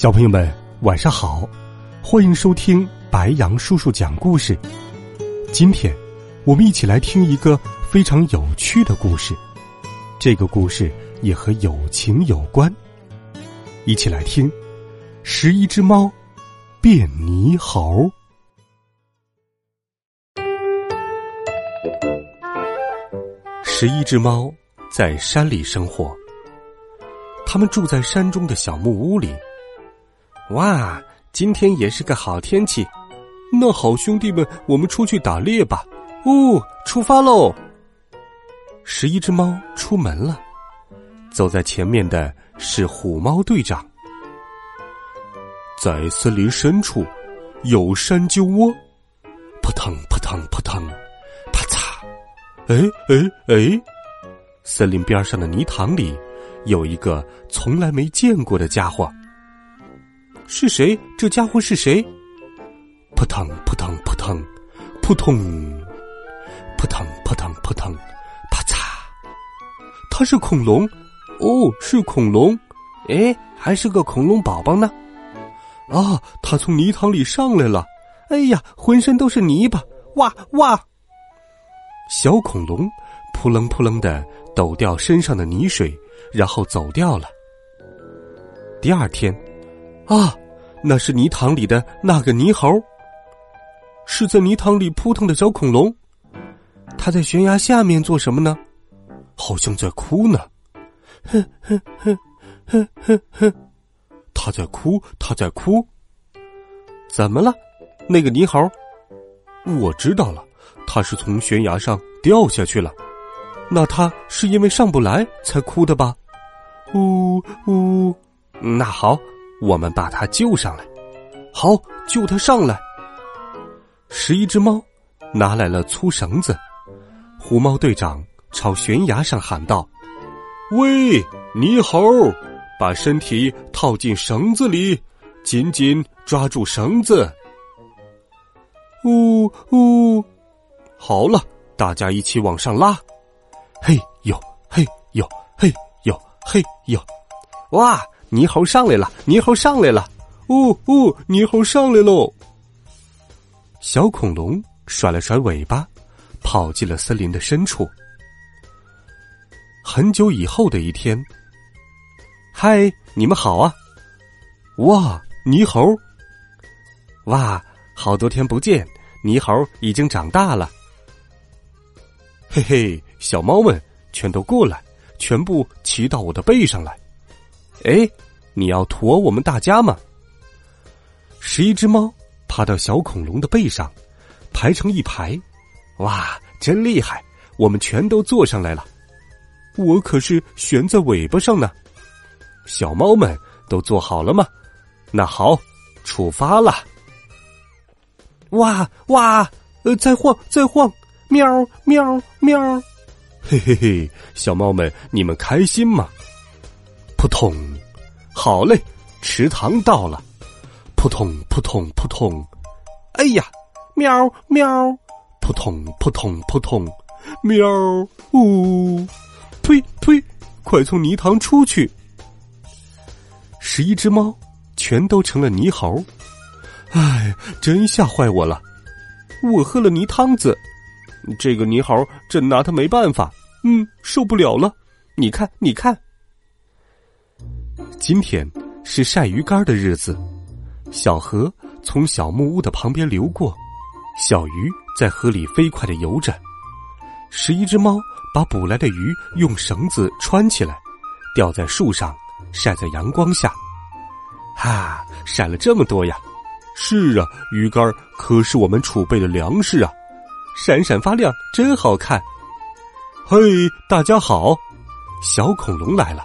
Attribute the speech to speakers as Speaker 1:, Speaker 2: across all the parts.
Speaker 1: 小朋友们，晚上好！欢迎收听白杨叔叔讲故事。今天，我们一起来听一个非常有趣的故事。这个故事也和友情有关。一起来听：十一只猫变泥猴。十一只猫在山里生活，它们住在山中的小木屋里。哇，今天也是个好天气，那好兄弟们，我们出去打猎吧！哦，出发喽！十一只猫出门了，走在前面的是虎猫队长。在森林深处有山鸠窝，扑腾扑腾扑腾，啪嚓！哎哎哎！森林边上的泥塘里有一个从来没见过的家伙。是谁？这家伙是谁？扑腾扑腾扑腾，扑通，扑腾扑腾扑腾，啪嚓！它是恐龙，哦，是恐龙，哎，还是个恐龙宝宝呢。啊，他从泥塘里上来了，哎呀，浑身都是泥巴，哇哇！小恐龙扑棱扑棱的抖掉身上的泥水，然后走掉了。第二天。啊，那是泥塘里的那个泥猴。是在泥塘里扑腾的小恐龙，它在悬崖下面做什么呢？好像在哭呢。哼哼哼哼哼哼，他在哭，他在哭。怎么了？那个泥猴？我知道了，他是从悬崖上掉下去了。那他是因为上不来才哭的吧？呜呜，那好。我们把它救上来，好，救它上来。十一只猫拿来了粗绳子，虎猫队长朝悬崖上喊道：“喂，泥猴，把身体套进绳子里，紧紧抓住绳子。”呜呜，好了，大家一起往上拉。嘿呦，嘿呦，嘿呦，嘿呦，哇！泥猴上来了，泥猴上来了，呜呜，泥猴上来喽！小恐龙甩了甩尾巴，跑进了森林的深处。很久以后的一天，嗨，你们好啊！哇，泥猴！哇，好多天不见，泥猴已经长大了。嘿嘿，小猫们全都过来，全部骑到我的背上来。哎，你要驮我们大家吗？十一只猫爬到小恐龙的背上，排成一排。哇，真厉害！我们全都坐上来了。我可是悬在尾巴上呢。小猫们都坐好了吗？那好，出发了。哇哇，呃，再晃再晃，喵喵喵，嘿嘿嘿，小猫们，你们开心吗？扑通，好嘞！池塘到了，扑通扑通扑通，哎呀，喵喵，扑通扑通扑通，喵呜，呸呸，快从泥塘出去！十一只猫全都成了泥猴，哎，真吓坏我了！我喝了泥汤子，这个泥猴真拿他没办法，嗯，受不了了！你看，你看。今天是晒鱼干的日子，小河从小木屋的旁边流过，小鱼在河里飞快的游着。十一只猫把捕来的鱼用绳子穿起来，吊在树上晒在阳光下。哈，晒了这么多呀！是啊，鱼干可是我们储备的粮食啊，闪闪发亮，真好看。嘿，大家好，小恐龙来了。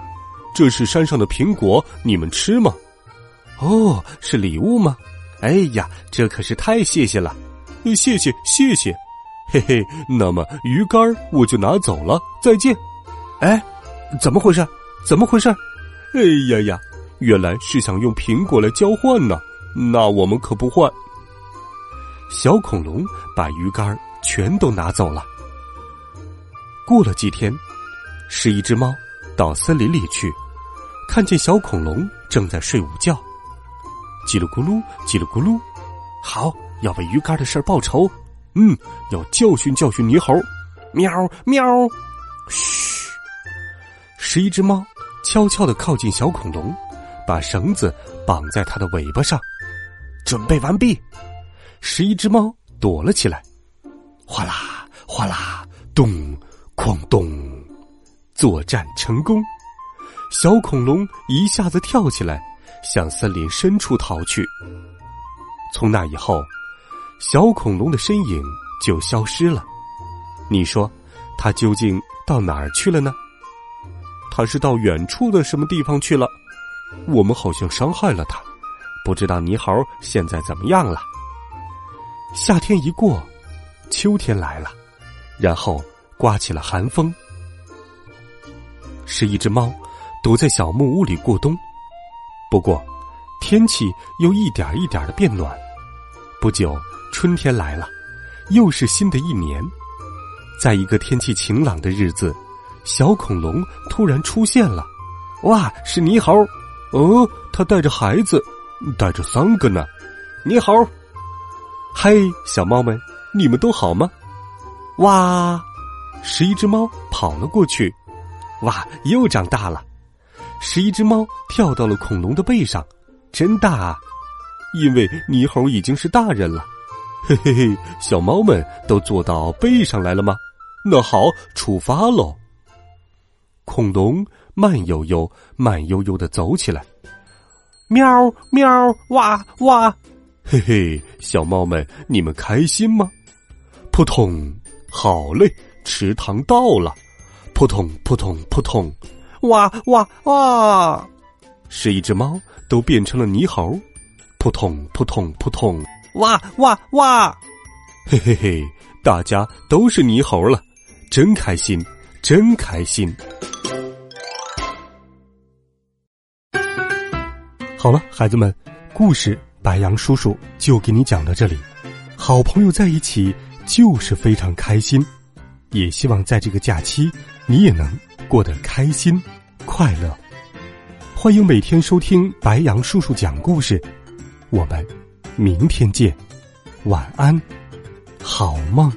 Speaker 1: 这是山上的苹果，你们吃吗？哦，是礼物吗？哎呀，这可是太谢谢了！谢谢谢谢，嘿嘿。那么鱼竿我就拿走了，再见。哎，怎么回事？怎么回事？哎呀呀，原来是想用苹果来交换呢。那我们可不换。小恐龙把鱼竿全都拿走了。过了几天，是一只猫到森林里去，看见小恐龙正在睡午觉，叽里咕噜，叽里咕噜，好，要为鱼竿的事报仇。嗯，要教训教训泥猴。喵喵，嘘。十一只猫悄悄的靠近小恐龙，把绳子绑在它的尾巴上。准备完毕，十一只猫躲了起来。哗啦哗啦，咚。哐咚！作战成功，小恐龙一下子跳起来，向森林深处逃去。从那以后，小恐龙的身影就消失了。你说，它究竟到哪儿去了呢？它是到远处的什么地方去了？我们好像伤害了它，不知道泥猴现在怎么样了。夏天一过，秋天来了，然后。刮起了寒风，是一只猫躲在小木屋里过冬。不过，天气又一点一点的变暖。不久，春天来了，又是新的一年。在一个天气晴朗的日子，小恐龙突然出现了。哇，是泥猴！哦，他带着孩子，带着三个呢。泥猴，嘿，小猫们，你们都好吗？哇！十一只猫跑了过去，哇，又长大了。十一只猫跳到了恐龙的背上，真大啊！因为猕猴已经是大人了。嘿嘿嘿，小猫们都坐到背上来了吗？那好，出发喽！恐龙慢悠悠、慢悠悠的走起来，喵喵，哇哇，嘿嘿，小猫们，你们开心吗？扑通，好嘞。池塘到了，扑通扑通扑通，哇哇哇！是一只猫都变成了泥猴，扑通扑通扑通，哇哇哇！嘿嘿嘿，大家都是泥猴了，真开心，真开心！好了，孩子们，故事白杨叔叔就给你讲到这里。好朋友在一起就是非常开心。也希望在这个假期，你也能过得开心、快乐。欢迎每天收听白杨叔叔讲故事，我们明天见，晚安，好梦。